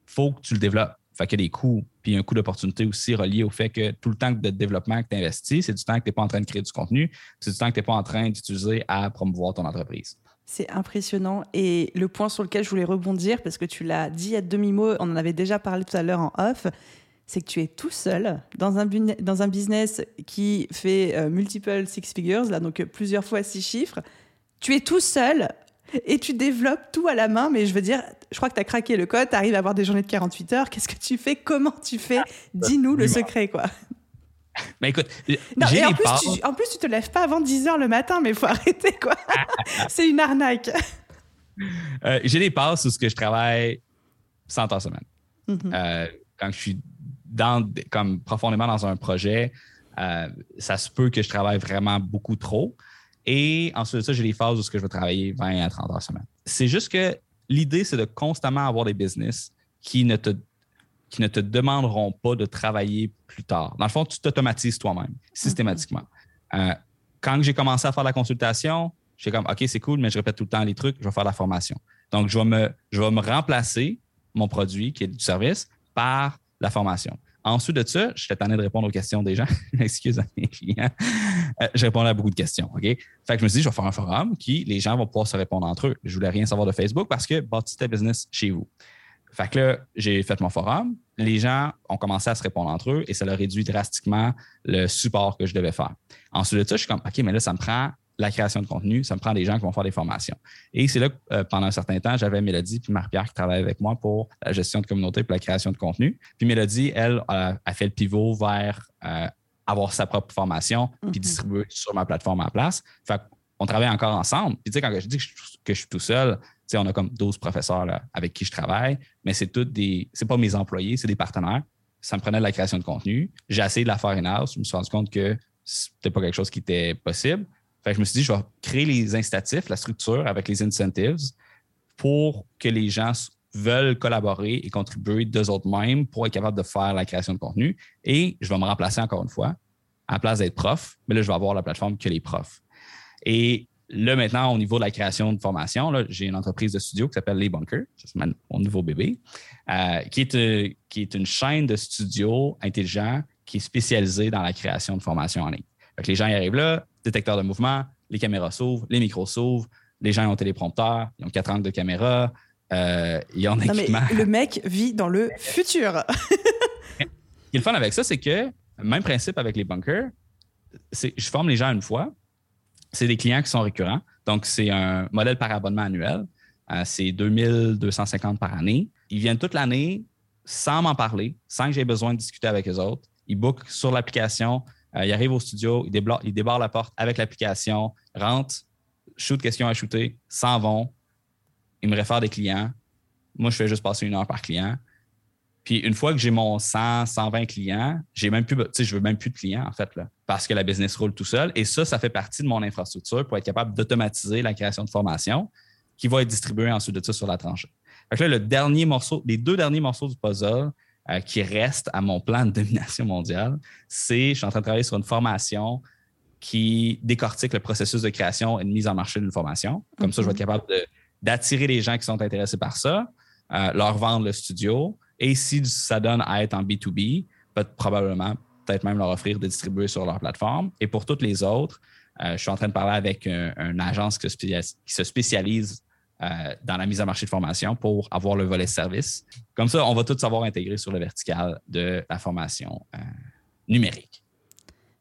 faut que tu le développes. Fait qu'il y a des coûts, puis un coût d'opportunité aussi relié au fait que tout le temps de développement que tu investis, c'est du temps que tu n'es pas en train de créer du contenu, c'est du temps que tu n'es pas en train d'utiliser à promouvoir ton entreprise. C'est impressionnant. Et le point sur lequel je voulais rebondir, parce que tu l'as dit à demi-mot, on en avait déjà parlé tout à l'heure en off, c'est que tu es tout seul dans un, dans un business qui fait euh, multiple six figures, là, donc plusieurs fois six chiffres. Tu es tout seul et tu développes tout à la main, mais je veux dire, je crois que tu as craqué le code, tu arrives à avoir des journées de 48 heures. Qu'est-ce que tu fais? Comment tu fais? Dis-nous le secret, quoi. Mais écoute, non, en, plus, tu, en plus, tu te lèves pas avant 10 heures le matin, mais il faut arrêter, quoi. C'est une arnaque. Euh, j'ai des passes où je travaille 100 heures semaine. Mm-hmm. Euh, quand je suis dans, comme profondément dans un projet, euh, ça se peut que je travaille vraiment beaucoup trop. Et ensuite de ça, j'ai les phases où je vais travailler 20 à 30 heures semaine. C'est juste que l'idée, c'est de constamment avoir des business qui ne te qui ne te demanderont pas de travailler plus tard. Dans le fond, tu t'automatises toi-même, systématiquement. Euh, quand j'ai commencé à faire la consultation, j'ai comme, OK, c'est cool, mais je répète tout le temps les trucs, je vais faire la formation. Donc, je vais me, je vais me remplacer mon produit, qui est du service, par la formation. Ensuite de ça, je tanné de répondre aux questions des gens. Excuse à mes clients. Euh, je répondais à beaucoup de questions. Fait que je me suis dit, je vais faire un forum qui, les gens vont pouvoir se répondre entre eux. Je voulais rien savoir de Facebook parce que bâtis ta business chez vous. Fait que là, j'ai fait mon forum. Les gens ont commencé à se répondre entre eux et ça leur réduit drastiquement le support que je devais faire. Ensuite de ça, je suis comme, OK, mais là, ça me prend la création de contenu, ça me prend des gens qui vont faire des formations. Et c'est là que euh, pendant un certain temps, j'avais Mélodie puis Marie-Pierre qui travaillaient avec moi pour la gestion de communauté pour la création de contenu. Puis Mélodie, elle, a, fait le pivot vers euh, avoir sa propre formation puis mhm. distribuer sur ma plateforme en place. Fait on travaille encore ensemble. Puis tu sais, quand je dis que je, suis tout seul, tu sais, on a comme 12 professeurs avec qui je travaille, mais c'est toutes des. C'est pas mes employés, c'est des partenaires. Ça me prenait de la création de contenu. J'ai essayé de la faire in-house. Je me suis rendu compte que c'était pas quelque chose qui était possible je me suis dit, je vais créer les incitatifs, la structure avec les incentives pour que les gens veulent collaborer et contribuer d'eux autres mêmes pour être capable de faire la création de contenu. Et je vais me remplacer encore une fois, à la place d'être prof, mais là, je vais avoir la plateforme que les profs. Et là, maintenant, au niveau de la création de formation, j'ai une entreprise de studio qui s'appelle Les Bunkers, c'est mon nouveau bébé, euh, qui, est, euh, qui est une chaîne de studios intelligents qui est spécialisée dans la création de formation en ligne. Les gens arrivent là, détecteur de mouvement, les caméras s'ouvrent, les micros s'ouvrent, les gens ont téléprompteur, ils ont quatre angles de caméra, euh, ils ont équipement. le mec vit dans le futur. Ce qui est le fun avec ça, c'est que, même principe avec les bunkers, je forme les gens une fois. C'est des clients qui sont récurrents. Donc, c'est un modèle par abonnement annuel. Euh, c'est 2250 par année. Ils viennent toute l'année sans m'en parler, sans que j'ai besoin de discuter avec eux autres. Ils bookent sur l'application il arrive au studio, il, il débarre la porte avec l'application, rentre, shoot question à shooter, s'en vont. Ils me réfèrent des clients. Moi, je fais juste passer une heure par client. Puis une fois que j'ai mon 100, 120 clients, j'ai même plus, je veux même plus de clients, en fait, là, parce que la business roule tout seul. Et ça, ça fait partie de mon infrastructure pour être capable d'automatiser la création de formation qui va être distribuée ensuite de ça sur la tranchée. Fait là, le dernier morceau, les deux derniers morceaux du puzzle, euh, qui reste à mon plan de domination mondiale, c'est je suis en train de travailler sur une formation qui décortique le processus de création et de mise en marché d'une formation. Comme ça, je vais être capable d'attirer les gens qui sont intéressés par ça, euh, leur vendre le studio. Et si ça donne à être en B2B, peut probablement, peut-être même leur offrir de distribuer sur leur plateforme. Et pour toutes les autres, euh, je suis en train de parler avec une agence qui se spécialise euh, dans la mise en marché de formation pour avoir le volet service. Comme ça, on va tout savoir intégrer sur le vertical de la formation euh, numérique.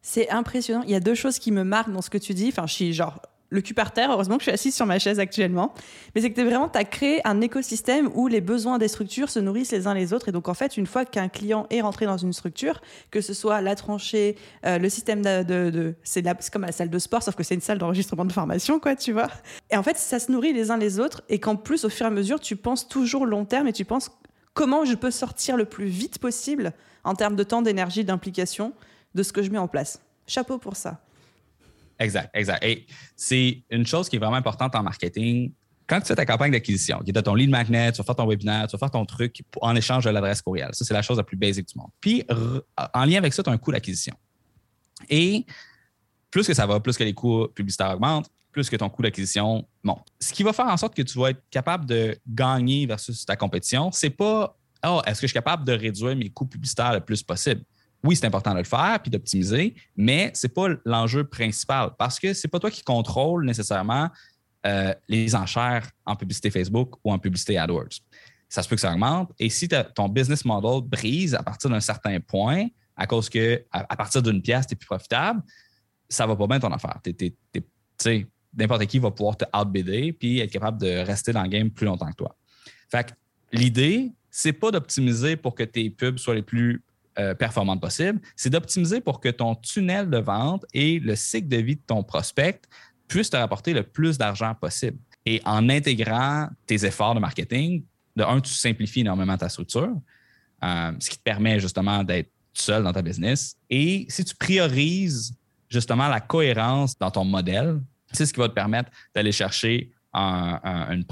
C'est impressionnant. Il y a deux choses qui me marquent dans ce que tu dis. Enfin, je suis genre le cul par terre. Heureusement que je suis assise sur ma chaise actuellement. Mais c'est que vraiment, tu as créé un écosystème où les besoins des structures se nourrissent les uns les autres. Et donc, en fait, une fois qu'un client est rentré dans une structure, que ce soit la tranchée, euh, le système de. de, c'est, comme la salle de sport, sauf que c'est une salle d'enregistrement de formation, quoi, tu vois. Et en fait, ça se nourrit les uns les autres. Et qu'en plus, au fur et à mesure, tu penses toujours long terme et tu penses comment je peux sortir le plus vite possible en termes de temps, d'énergie, d'implication de ce que je mets en place. Chapeau pour ça. Exact, exact. Et c'est une chose qui est vraiment importante en marketing. Quand tu fais ta campagne d'acquisition, qui est ton lead magnet, tu vas faire ton webinaire, tu vas faire ton truc en échange de l'adresse courriel. Ça, c'est la chose la plus basique du monde. Puis, en lien avec ça, tu as un coût d'acquisition. Et plus que ça va, plus que les coûts publicitaires augmentent, plus que ton coût d'acquisition monte. Ce qui va faire en sorte que tu vas être capable de gagner versus ta compétition, c'est pas oh, est-ce que je suis capable de réduire mes coûts publicitaires le plus possible? Oui, c'est important de le faire puis d'optimiser, mais ce n'est pas l'enjeu principal parce que ce n'est pas toi qui contrôle nécessairement euh, les enchères en publicité Facebook ou en publicité AdWords. Ça se peut que ça augmente. Et si ton business model brise à partir d'un certain point, à cause que à, partir d'une pièce, tu es plus profitable, ça va pas bien ton affaire. N'importe qui va pouvoir te outbidder puis être capable de rester dans le game plus longtemps que toi. Fait que l'idée, c'est pas d'optimiser pour que tes pubs soient les plus euh, performante possible, c'est d'optimiser pour que ton tunnel de vente et le cycle de vie de ton prospect puissent te rapporter le plus d'argent possible. Et en intégrant tes efforts de marketing, de un, tu simplifies énormément ta structure, euh, ce qui te permet justement d'être seul dans ta business. Et si tu priorises justement la cohérence dans ton modèle, c'est ce qui va te permettre d'aller chercher une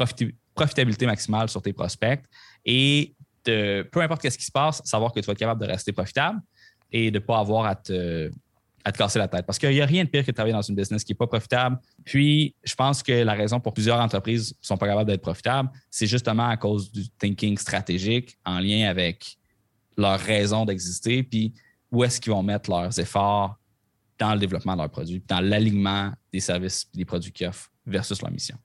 profitabilité maximale sur tes prospects et peu importe ce qui se passe, savoir que tu vas être capable de rester profitable et de ne pas avoir à te, à te casser la tête. Parce qu'il n'y a rien de pire que de travailler dans une business qui n'est pas profitable. Puis, je pense que la raison pour plusieurs entreprises ne sont pas capables d'être profitables, c'est justement à cause du thinking stratégique en lien avec leur raison d'exister, puis où est-ce qu'ils vont mettre leurs efforts dans le développement de leurs produits, dans l'alignement des services et des produits qu'ils offrent versus leur mission.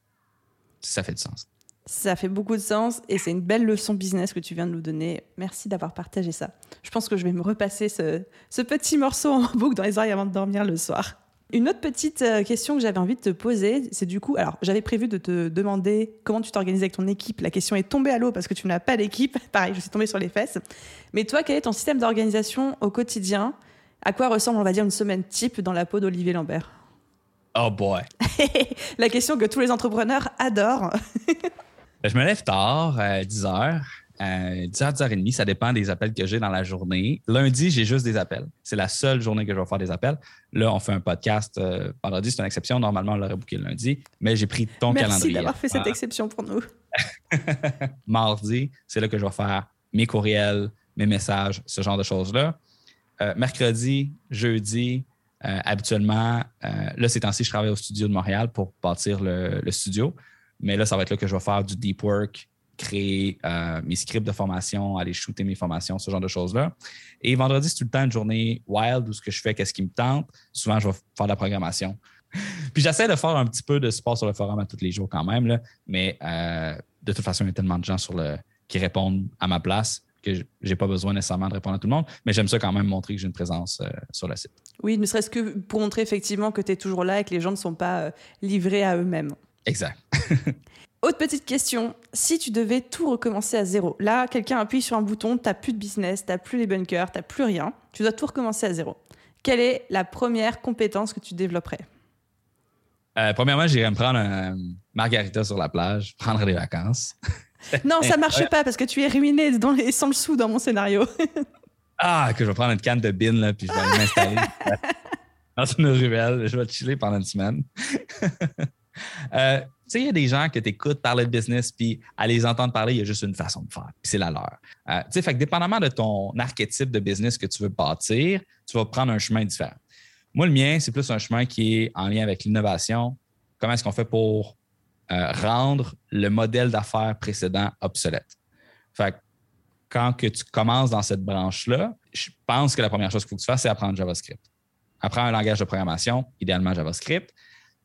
Ça fait du sens. Ça fait beaucoup de sens et c'est une belle leçon business que tu viens de nous donner. Merci d'avoir partagé ça. Je pense que je vais me repasser ce, petit morceau en boucle dans les oreilles avant de dormir le soir. Une autre petite euh, question que j'avais envie de te poser, c'est du coup, alors j'avais prévu de te demander comment tu t'organises avec ton équipe. La question est tombée à l'eau parce que tu n'as pas d'équipe. Pareil, je suis tombée sur les fesses. Mais toi, quel est ton système d'organisation au quotidien? À quoi ressemble, on va dire, une semaine type dans la peau d'Olivier Lambert? Oh boy La question que tous les entrepreneurs adorent. Ben, je me lève tard, à 10 h. 10h, 10h30, ça dépend des appels que j'ai dans la journée. Lundi, j'ai juste des appels. C'est la seule journée que je vais faire des appels. Là, on fait un podcast euh, vendredi, c'est une exception. Normalement, on l'aurait booké le lundi, mais j'ai pris ton calendrier. Merci d'avoir fait cette exception pour nous. Mardi, c'est là que je vais faire mes courriels, mes messages, ce genre de choses-là. Euh, mercredi, jeudi, euh, habituellement, là, ces temps-ci, je travaille au studio de Montréal pour bâtir le studio. Mais là, ça va être là que je vais faire du deep work, créer euh, mes scripts de formation, aller shooter mes formations, ce genre de choses-là. Et vendredi, c'est tout le temps une journée wild où ce que je fais, qu'est-ce qui me tente. Souvent, je vais faire de la programmation. Puis j'essaie de faire un petit peu de support sur le forum à tous les jours quand même, là, mais euh, de toute façon, il y a tellement de gens sur le, qui répondent à ma place que je n'ai pas besoin nécessairement de répondre à tout le monde, mais j'aime ça quand même montrer que j'ai une présence euh, sur le site. Oui, ne serait-ce que pour montrer effectivement que tu es toujours là et que les gens ne sont pas livrés à eux-mêmes. Exact. Autre petite question, si tu devais tout recommencer à zéro, là, quelqu'un appuie sur un bouton, tu n'as plus de business, tu n'as plus les bunkers, tu n'as plus rien, tu dois tout recommencer à zéro. Quelle est la première compétence que tu développerais? Euh, Premièrement, j'irais me prendre un margarita sur la plage, prendre des vacances. non, ça marche pas parce que tu es ruiné dans les, sans le sou dans mon scénario. ah, que je vais prendre une canne de bin, là, puis je vais aller m'installer dans une ruelle. Je vais chiller pendant une semaine. Euh, tu sais, il y a des gens que tu écoutes parler de business, puis à les entendre parler, il y a juste une façon de faire, puis c'est la leur. Euh, tu sais, fait dépendamment de ton archétype de business que tu veux bâtir, tu vas prendre un chemin différent. Moi, le mien, c'est plus un chemin qui est en lien avec l'innovation. Comment est-ce qu'on fait pour euh, rendre le modèle d'affaires précédent obsolète? Fait que quand que tu commences dans cette branche-là, je pense que la première chose qu'il faut que tu fasses, c'est apprendre JavaScript. Apprendre un langage de programmation, idéalement JavaScript.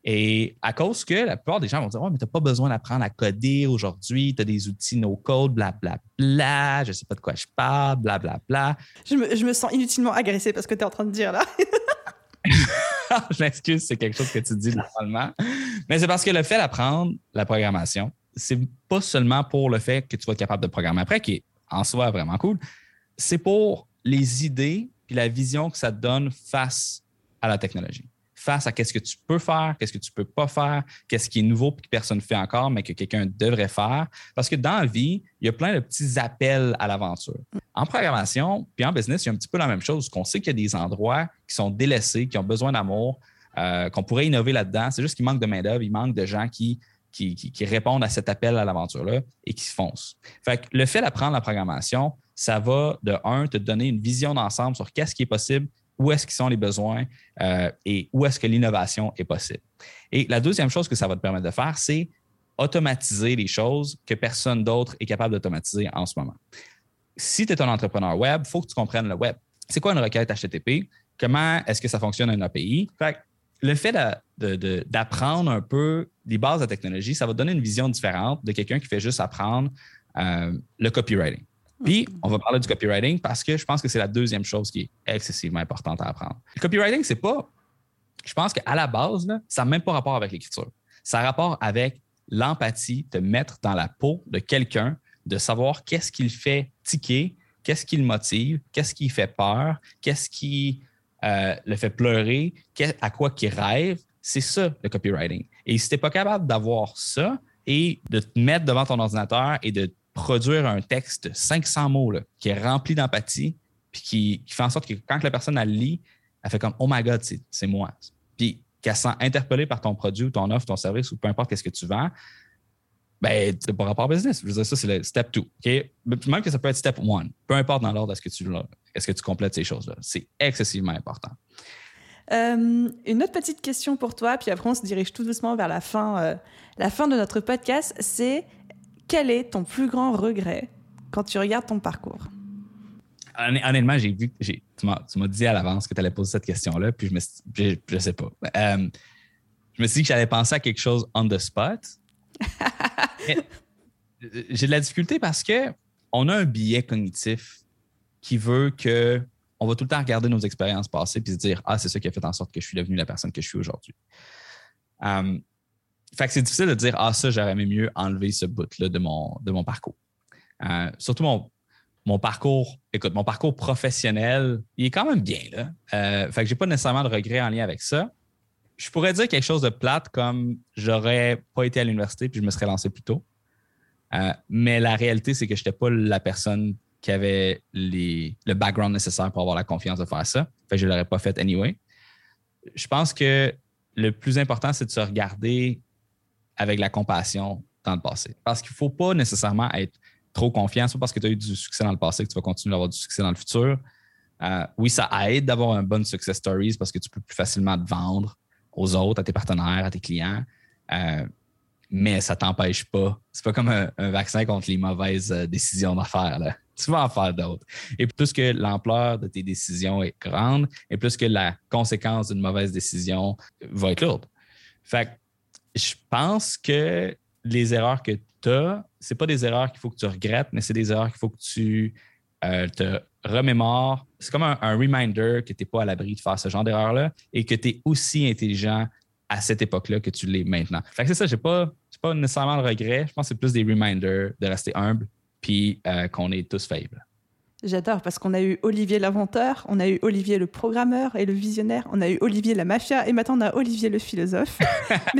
Et à cause que la plupart des gens vont dire Ouais, mais tu n'as pas besoin d'apprendre à coder aujourd'hui, tu as des outils no-code, blablabla, bla, je ne sais pas de quoi je parle, blablabla. Bla, bla. Je, me, je me sens inutilement agressée parce que tu es en train de dire là. je m'excuse, c'est quelque chose que tu dis normalement. Mais c'est parce que le fait d'apprendre la programmation, c'est pas seulement pour le fait que tu vas être capable de programmer après, qui est en soi vraiment cool, c'est pour les idées et la vision que ça te donne face à la technologie face à qu'est-ce que tu peux faire, qu'est-ce que tu peux pas faire, qu'est-ce qui est nouveau et que personne ne fait encore, mais que quelqu'un devrait faire. Parce que dans la vie, il y a plein de petits appels à l'aventure. En programmation, puis en business, il y a un petit peu la même chose. Qu'on sait qu'il y a des endroits qui sont délaissés, qui ont besoin d'amour, euh, qu'on pourrait innover là-dedans. C'est juste qu'il manque de main-d'œuvre, il manque de gens qui, qui, répondent à cet appel à l'aventure-là et qui se foncent. Fait que le fait d'apprendre la programmation, ça va de un, te donner une vision d'ensemble sur qu'est-ce qui est possible, où est-ce qu'ils sont les besoins euh, et où est-ce que l'innovation est possible. Et la deuxième chose que ça va te permettre de faire, c'est automatiser les choses que personne d'autre est capable d'automatiser en ce moment. Si tu es un entrepreneur web, il faut que tu comprennes le web. C'est quoi une requête HTTP? Comment est-ce que ça fonctionne un API? Fait le fait d'apprendre un peu les bases de la technologie, ça va te donner une vision différente de quelqu'un qui fait juste apprendre euh, le copywriting. Puis, on va parler du copywriting parce que je pense que c'est la deuxième chose qui est excessivement importante à apprendre. Le copywriting, c'est pas. Je pense qu'à la base, ça n'a même pas rapport avec l'écriture. Ça a rapport avec l'empathie, de mettre dans la peau de quelqu'un, de savoir qu'est-ce qu'il fait tiquer, qu'est-ce qui le motive, qu'est-ce qui fait peur, qu'est-ce qui euh, le fait pleurer, à quoi qu'il rêve. C'est ça, le copywriting. Et si tu n'es pas capable d'avoir ça et de te mettre devant ton ordinateur et de produire un texte de 500 mots qui est rempli d'empathie, puis qui, fait en sorte que quand la personne elle lit, elle fait comme Oh my God, c'est moi. Puis qu'elle se sent interpellée par ton produit ton offre, ton service ou peu importe qu'est-ce que tu vends, Ben, pas rapport business. Je veux dire, ça, c'est le step 2. OK? Même que ça peut être step 1. Peu importe dans l'ordre, est-ce que tu, est-ce que tu complètes ces choses-là? C'est excessivement important. Euh, une autre petite question pour toi, puis après on se dirige tout doucement vers la fin, euh, la fin de notre podcast. C'est quel est ton plus grand regret quand tu regardes ton parcours? Honnêtement, j'ai vu, tu m'as dit à l'avance que tu allais poser cette question-là, puis je me je, sais pas. Euh, je me suis dit que j'allais penser à quelque chose on the spot. j'ai de la difficulté parce que on a un biais cognitif qui veut que on va tout le temps regarder nos expériences passées puis se dire ah c'est ça qui a fait en sorte que je suis devenu la personne que je suis aujourd'hui. Um, fait que c'est difficile de dire ah ça j'aurais aimé mieux enlever ce bout là de mon de mon parcours. Euh, surtout mon mon parcours, écoute, mon parcours professionnel, il est quand même bien là. Euh, fait que j'ai pas nécessairement de regrets en lien avec ça. Je pourrais dire quelque chose de plate comme j'aurais pas été à l'université puis je me serais lancé plus tôt. Euh, mais la réalité, c'est que je n'étais pas la personne qui avait les, le background nécessaire pour avoir la confiance de faire ça. Fait que je ne l'aurais pas fait anyway. Je pense que le plus important, c'est de se regarder avec la compassion dans le passé. Parce qu'il ne faut pas nécessairement être trop confiant. Pas parce que tu as eu du succès dans le passé que tu vas continuer à avoir du succès dans le futur. Euh, oui, ça aide d'avoir un bon success stories parce que tu peux plus facilement te vendre aux autres, à tes partenaires, à tes clients. Euh, mais ça t'empêche pas. C'est pas comme un, vaccin contre les mauvaises euh, décisions d'affaires. Tu vas en faire d'autres. Et plus que l'ampleur de tes décisions est grande, et plus que la conséquence d'une mauvaise décision va être lourde. Fait je pense que les erreurs que tu as, c'est pas des erreurs qu'il faut que tu regrettes, mais c'est des erreurs qu'il faut que tu euh, te remémores. C'est comme un, reminder que tu n'es pas à l'abri de faire ce genre d'erreur-là et que tu es aussi intelligent à cette époque-là que tu l'es maintenant. Fait que c'est ça, j'ai pas, pas nécessairement le regret. Je pense que c'est plus des reminders de rester humble puis euh, qu'on est tous faibles. J'adore parce qu'on a eu Olivier l'inventeur, on a eu Olivier le programmeur et le visionnaire, on a eu Olivier la mafia et maintenant on a Olivier le philosophe.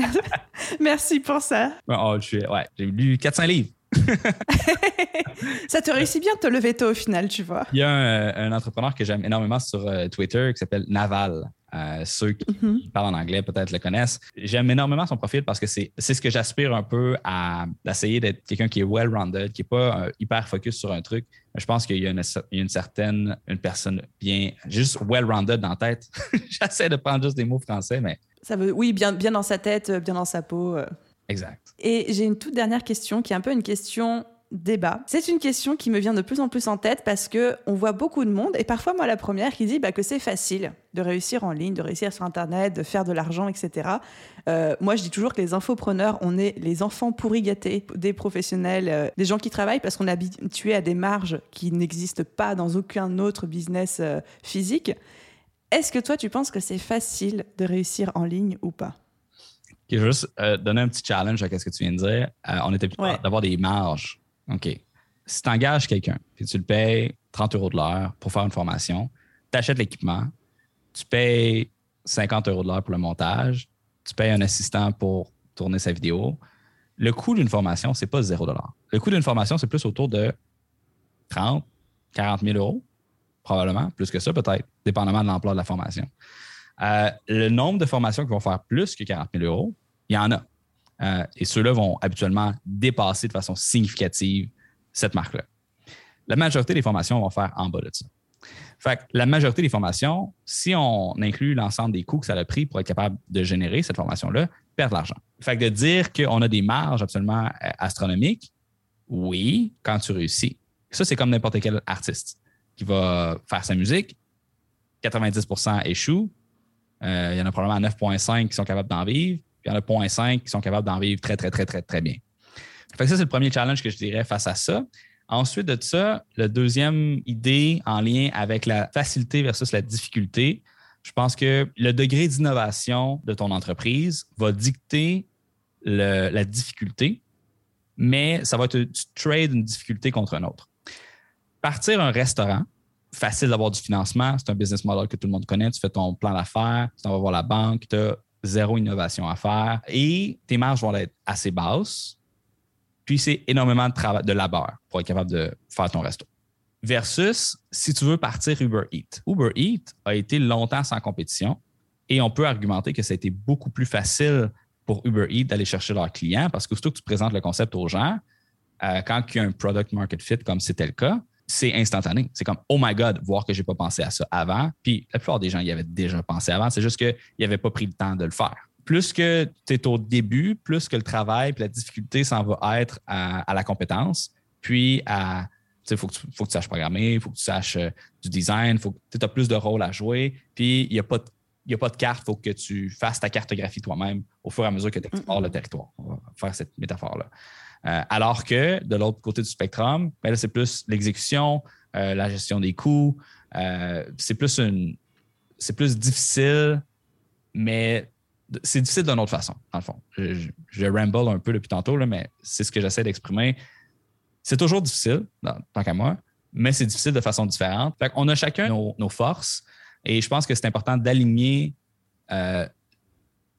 Merci pour ça. Oh, ouais, j'ai lu 400 livres. ça te réussit bien de te lever tôt au final, tu vois. Il y a un, entrepreneur que j'aime énormément sur euh, Twitter qui s'appelle Naval. Euh, ceux qui mhm. parlent en anglais peut-être le connaissent. J'aime énormément son profil parce que c'est ce que j'aspire un peu à essayer d'être quelqu'un qui est well-rounded, qui n'est pas euh, hyper focus sur un truc. Je pense qu'il y, a une certaine, une personne bien, juste well-rounded dans la tête. J'essaie de prendre juste des mots français, mais. Ça veut, oui, bien, bien dans sa tête, bien dans sa peau. Exact. Et j'ai une toute dernière question qui est un peu une question débat. C'est une question qui me vient de plus en plus en tête parce que on voit beaucoup de monde et parfois moi la première qui dit bah, que c'est facile de réussir en ligne, de réussir sur internet, de faire de l'argent, etc. Euh, moi je dis toujours que les infopreneurs, on est les enfants pourri gâtés des professionnels, euh, des gens qui travaillent parce qu'on est habitué à des marges qui n'existent pas dans aucun autre business euh, physique. Est-ce que toi tu penses que c'est facile de réussir en ligne ou pas? Je vais juste euh, donner un petit challenge à ce que tu viens de dire. Euh, on était plutôt d'avoir des marges. OK. Si tu engages quelqu'un, puis tu le payes 30 euros de l'heure pour faire une formation, tu achètes l'équipement, tu payes 50 euros de l'heure pour le montage, tu payes un assistant pour tourner sa vidéo. Le coût d'une formation, ce n'est pas 0 Le coût d'une formation, c'est plus autour de 30, 40 000 euros, probablement, plus que ça peut-être, dépendamment de l'emploi de la formation. Euh, le nombre de formations qui vont faire plus que 40 000 euros, il y en a. Euh, et ceux-là vont habituellement dépasser de façon significative cette marque-là. La majorité des formations vont faire en bas de ça. Fait la majorité des formations, si on inclut l'ensemble des coûts que ça a pris pour être capable de générer cette formation-là, perdent de l'argent. Fait de dire qu'on a des marges absolument euh, astronomiques, oui, quand tu réussis. Ça, c'est comme n'importe quel artiste qui va faire sa musique, 90% échoue, euh, il y en a probablement 9,5 qui sont capables d'en vivre, il y en a 0,5 qui sont capables d'en vivre très, très, très, très, très bien. Fait ça, c'est le premier challenge que je dirais face à ça. Ensuite de ça, la deuxième idée en lien avec la facilité versus la difficulté, je pense que le degré d'innovation de ton entreprise va dicter la difficulté, mais ça va être tu trade une difficulté contre un autre. Partir un restaurant, facile d'avoir du financement. C'est un business model que tout le monde connaît. Tu fais ton plan d'affaires, tu vas voir la banque, tu as zéro innovation à faire et tes marges vont être assez basses. Puis c'est énormément de travail, de labeur pour être capable de faire ton resto. Versus si tu veux partir Uber Eats. Uber Eats a été longtemps sans compétition et on peut argumenter que ça a été beaucoup plus facile pour Uber Eats d'aller chercher leurs clients parce que surtout que tu présentes le concept aux gens, euh, quand il y a un product market fit comme c'était le cas, c'est instantané. C'est comme, oh my God, voir que je n'ai pas pensé à ça avant. Puis la plupart des gens y avaient déjà pensé avant. C'est juste qu'ils n'avaient pas pris le temps de le faire. Plus que tu es au début, plus que le travail puis la difficulté s'en va être à, la compétence, puis à. Il faut, que tu, faut que tu saches programmer, il faut que tu saches euh, du design, tu as plus de rôles à jouer. Puis il n'y a pas de il n'y a pas de carte, il faut que tu fasses ta cartographie toi-même au fur et à mesure que tu explores le territoire. On va faire cette métaphore-là. Euh, alors que de l'autre côté du spectrum, ben c'est plus l'exécution, euh, la gestion des coûts. Euh, c'est plus difficile, mais c'est difficile d'une autre façon, dans le fond. Je, ramble un peu depuis tantôt, mais c'est ce que j'essaie d'exprimer. C'est toujours difficile, tant qu'à moi, mais c'est difficile de façon différente. On a chacun nos, forces et je pense que c'est important d'aligner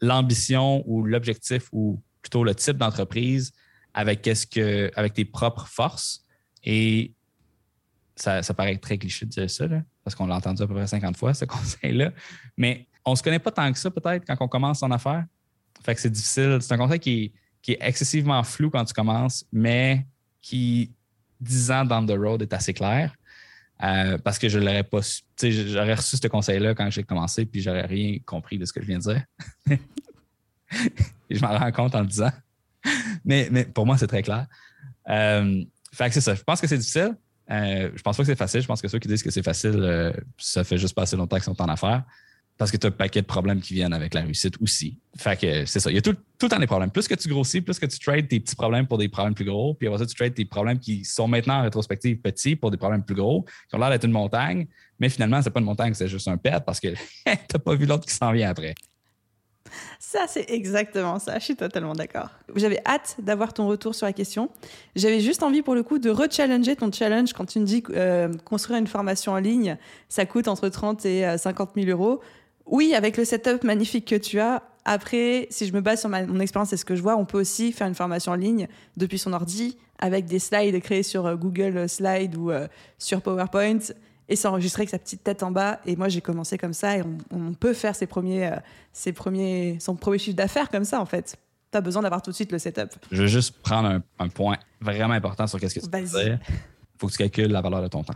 l'ambition ou l'objectif ou plutôt le type d'entreprise avec, qu'est-ce que, avec tes propres forces. Et ça, paraît très cliché de dire ça, parce qu'on l'a entendu à peu près 50 fois, ce conseil-là. Mais on ne se connaît pas tant que ça, peut-être, quand on commence en affaires. Fait que c'est difficile. C'est un conseil qui, est excessivement flou quand tu commences, mais qui, 10 ans down the road, est assez clair. Euh, parce que je l'aurais pas J'aurais reçu ce conseil-là quand j'ai commencé, puis j'aurais rien compris de ce que je viens de dire. Et je m'en rends compte en le disant. Mais, pour moi, c'est très clair. Euh, fait que c'est ça. Je pense que c'est difficile. Euh, je pense pas que c'est facile. Je pense que ceux qui disent que c'est facile, euh, ça fait juste passer longtemps qu'ils sont en affaires. Parce que tu as un paquet de problèmes qui viennent avec la réussite aussi. Fait que c'est ça. Il y a tout, le temps des problèmes. Plus que tu grossis, plus que tu trades tes petits problèmes pour des problèmes plus gros. Puis après ça, tu trades tes problèmes qui sont maintenant en rétrospective petits pour des problèmes plus gros, qui ont l'air d'être une montagne. Mais finalement, c'est pas une montagne, c'est juste un pet parce que tu n'as pas vu l'autre qui s'en vient après. Ça, c'est exactement ça. Je suis totalement d'accord. J'avais hâte d'avoir ton retour sur la question. J'avais juste envie, pour le coup, de rechallenger ton challenge quand tu me dis euh, construire une formation en ligne, ça coûte entre 30 et 50 euh, 000 euros. Oui, avec le setup magnifique que tu as. Après, si je me base sur mon expérience et ce que je vois, on peut aussi faire une formation en ligne depuis son ordi avec des slides créés sur euh, Google Slides ou sur PowerPoint et s'enregistrer avec sa petite tête en bas. Et moi, j'ai commencé comme ça et on, peut faire ses premiers, euh, ses premiers, son premier chiffre d'affaires comme ça, en fait. Tu as besoin d'avoir tout de suite le setup. Je veux juste prendre un, point vraiment important sur qu'est-ce que tu veux dire. Il faut que tu calcules la valeur de ton temps.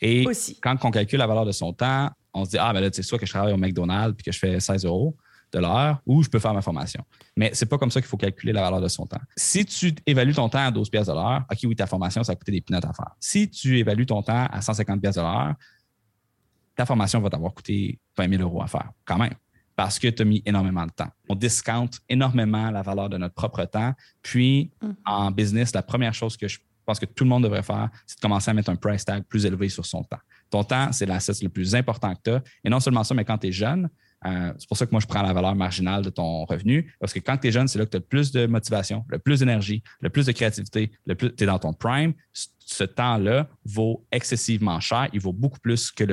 Et quand on calcule la valeur de son temps, on se dit, ah, ben là, tu sais, soit que je travaille au McDonald's puis que je fais 16 euros, de l'heure ou je peux faire ma formation. Mais c'est pas comme ça qu'il faut calculer la valeur de son temps. Si tu évalues ton temps à 12 pièces de l'heure, OK, oui, ta formation, ça a coûté des pinottes à faire. Si tu évalues ton temps à 150 pièces de l'heure, ta formation va t'avoir coûté 20 000 euros à faire, quand même, parce que tu as mis énormément de temps. On discounte énormément la valeur de notre propre temps. Puis, mm-hmm. en business, la première chose que je pense que tout le monde devrait faire, c'est de commencer à mettre un price tag plus élevé sur son temps. Ton temps, c'est l'asset le plus important que tu as. Et non seulement ça, mais quand tu es jeune, euh, c'est pour ça que moi, je prends la valeur marginale de ton revenu, parce que quand tu es jeune, c'est là que tu as le plus de motivation, le plus d'énergie, le plus de créativité, plus tu es dans ton prime. Ce temps-là vaut excessivement cher. Il vaut beaucoup plus que,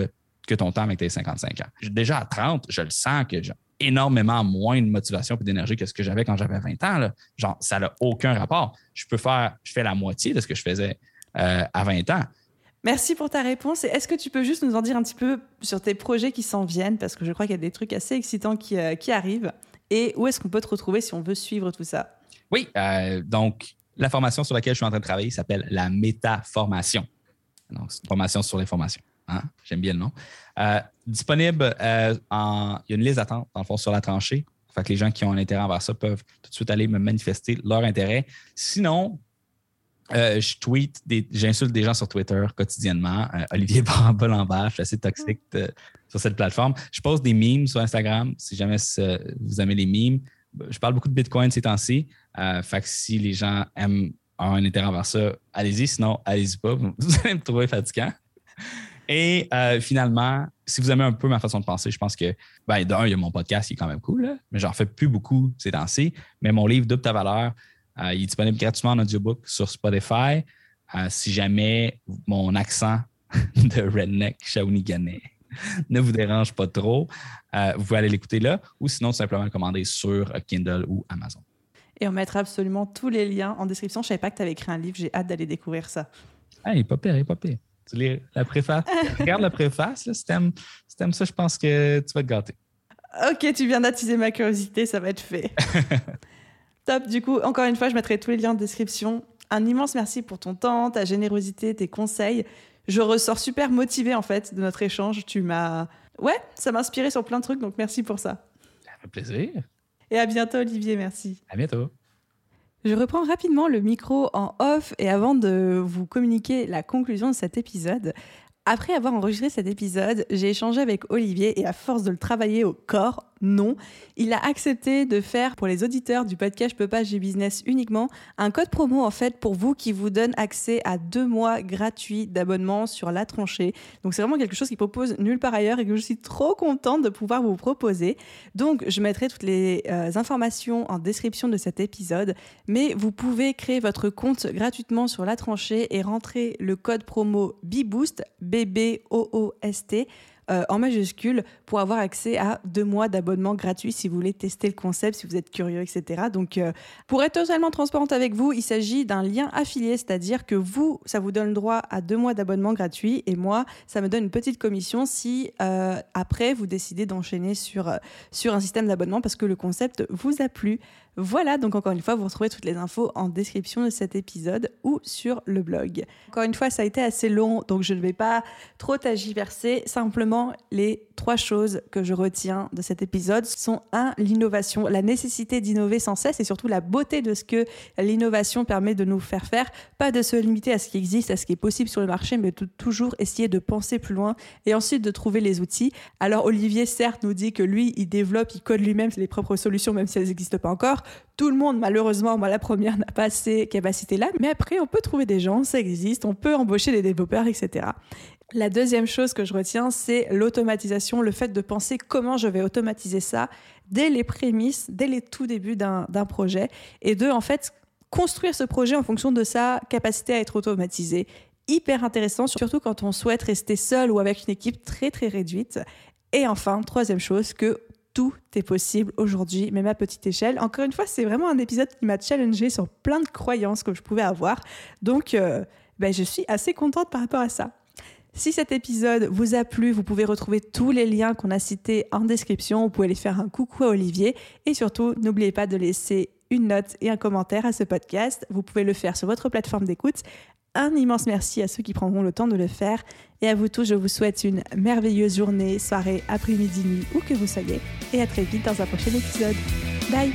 ton temps avec tes 55 ans. Déjà à 30, je le sens que j'ai énormément moins de motivation et d'énergie que ce que j'avais quand j'avais 20 ans. Genre, ça n'a aucun rapport. Je peux faire, je fais la moitié de ce que je faisais euh, à 20 ans. Merci pour ta réponse. est-ce que tu peux juste nous en dire un petit peu sur tes projets qui s'en viennent? Parce que je crois qu'il y a des trucs assez excitants qui, euh, arrivent. Et où est-ce qu'on peut te retrouver si on veut suivre tout ça? Oui, euh, donc la formation sur laquelle je suis en train de travailler s'appelle la métaformation. Donc, c'est une formation sur les formations. Hein? J'aime bien le nom. Euh, disponible en. Il y a une liste d'attente, dans le fond, sur la tranchée. Fait que les gens qui ont un intérêt envers ça peuvent tout de suite aller me manifester leur intérêt. Sinon, euh, je tweet, j'insulte des gens sur Twitter quotidiennement. Euh, Olivier Lambert, je suis assez toxique sur cette plateforme. Je poste des memes sur Instagram, si jamais vous aimez les memes. Je parle beaucoup de Bitcoin ces temps-ci. Euh, fait que si les gens aiment un intérêt envers ça, allez-y. Sinon, allez-y pas. Vous allez me trouver fatigant. Et euh, finalement, si vous aimez un peu ma façon de penser, je pense que, ben, d'un, il y a mon podcast qui est quand même cool, mais j'en fais plus beaucoup ces temps-ci. Mais mon livre Double ta valeur, euh, il est disponible gratuitement en audiobook sur Spotify. Euh, si jamais mon accent de redneck Shawiniganais ne vous dérange pas trop, euh, vous pouvez aller l'écouter là ou sinon simplement le commander sur Kindle ou Amazon. Et on mettra absolument tous les liens en description. Je ne savais pas que tu avais écrit un livre. J'ai hâte d'aller découvrir ça. Ah, il n'est pas pire, pas pire. Tu lis la préface? Regarde la préface. Là, si tu aimes, ça, je pense que tu vas te gâter. Ok, tu viens d'attiser ma curiosité, ça va être fait. Top, du coup, encore une fois, je mettrai tous les liens en description. Un immense merci pour ton temps, ta générosité, tes conseils. Je ressors super motivée en fait de notre échange. Tu m'as. Ouais, ça m'a inspiré sur plein de trucs, donc merci pour ça. Ça fait plaisir. Et à bientôt, Olivier, merci. À bientôt. Je reprends rapidement le micro en off et avant de vous communiquer la conclusion de cet épisode, après avoir enregistré cet épisode, j'ai échangé avec Olivier et à force de le travailler au corps, non, il a accepté de faire pour les auditeurs du podcast Je peux pas, business uniquement un code promo en fait pour vous qui vous donne accès à deux mois gratuits d'abonnement sur la tranchée. Donc c'est vraiment quelque chose qu'il propose nulle part ailleurs et que je suis trop contente de pouvoir vous proposer. Donc je mettrai toutes les euh, informations en description de cet épisode, mais vous pouvez créer votre compte gratuitement sur la tranchée et rentrer le code promo BBOOST, B B O O S T euh, en majuscule pour avoir accès à deux mois d'abonnement gratuit si vous voulez tester le concept, si vous êtes curieux, etc. Donc, euh, pour être totalement transparente avec vous, il s'agit d'un lien affilié, c'est-à-dire que vous, ça vous donne droit à deux mois d'abonnement gratuit et moi, ça me donne une petite commission si euh, après vous décidez d'enchaîner sur, sur un système d'abonnement parce que le concept vous a plu. Voilà, donc encore une fois, vous retrouvez toutes les infos en description de cet épisode ou sur le blog. Encore une fois, ça a été assez long, donc je ne vais pas trop t'agiverser. Simplement, les trois choses que je retiens de cet épisode sont un, l'innovation, la nécessité d'innover sans cesse et surtout la beauté de ce que l'innovation permet de nous faire faire. Pas de se limiter à ce qui existe, à ce qui est possible sur le marché, mais de toujours essayer de penser plus loin et ensuite de trouver les outils. Alors Olivier, certes, nous dit que lui, il développe, il code lui-même les propres solutions, même si elles n'existent pas encore. Tout le monde, malheureusement, moi la première, n'a pas ces capacités-là. Mais après, on peut trouver des gens, ça existe, on peut embaucher des développeurs, etc. La deuxième chose que je retiens, c'est l'automatisation, le fait de penser comment je vais automatiser ça dès les prémices, dès les tout débuts d'un projet, et de, en fait, construire ce projet en fonction de sa capacité à être automatisé. Hyper intéressant, surtout quand on souhaite rester seul ou avec une équipe très très réduite. Et enfin, troisième chose, que tout est possible aujourd'hui, même à petite échelle. Encore une fois, c'est vraiment un épisode qui m'a challengé sur plein de croyances que je pouvais avoir. Donc, euh, ben, je suis assez contente par rapport à ça. Si cet épisode vous a plu, vous pouvez retrouver tous les liens qu'on a cités en description. Vous pouvez aller faire un coucou à Olivier. Et surtout, n'oubliez pas de laisser une note et un commentaire à ce podcast. Vous pouvez le faire sur votre plateforme d'écoute un immense merci à ceux qui prendront le temps de le faire. Et à vous tous, je vous souhaite une merveilleuse journée, soirée, après-midi, nuit, où que vous soyez. Et à très vite dans un prochain épisode. Bye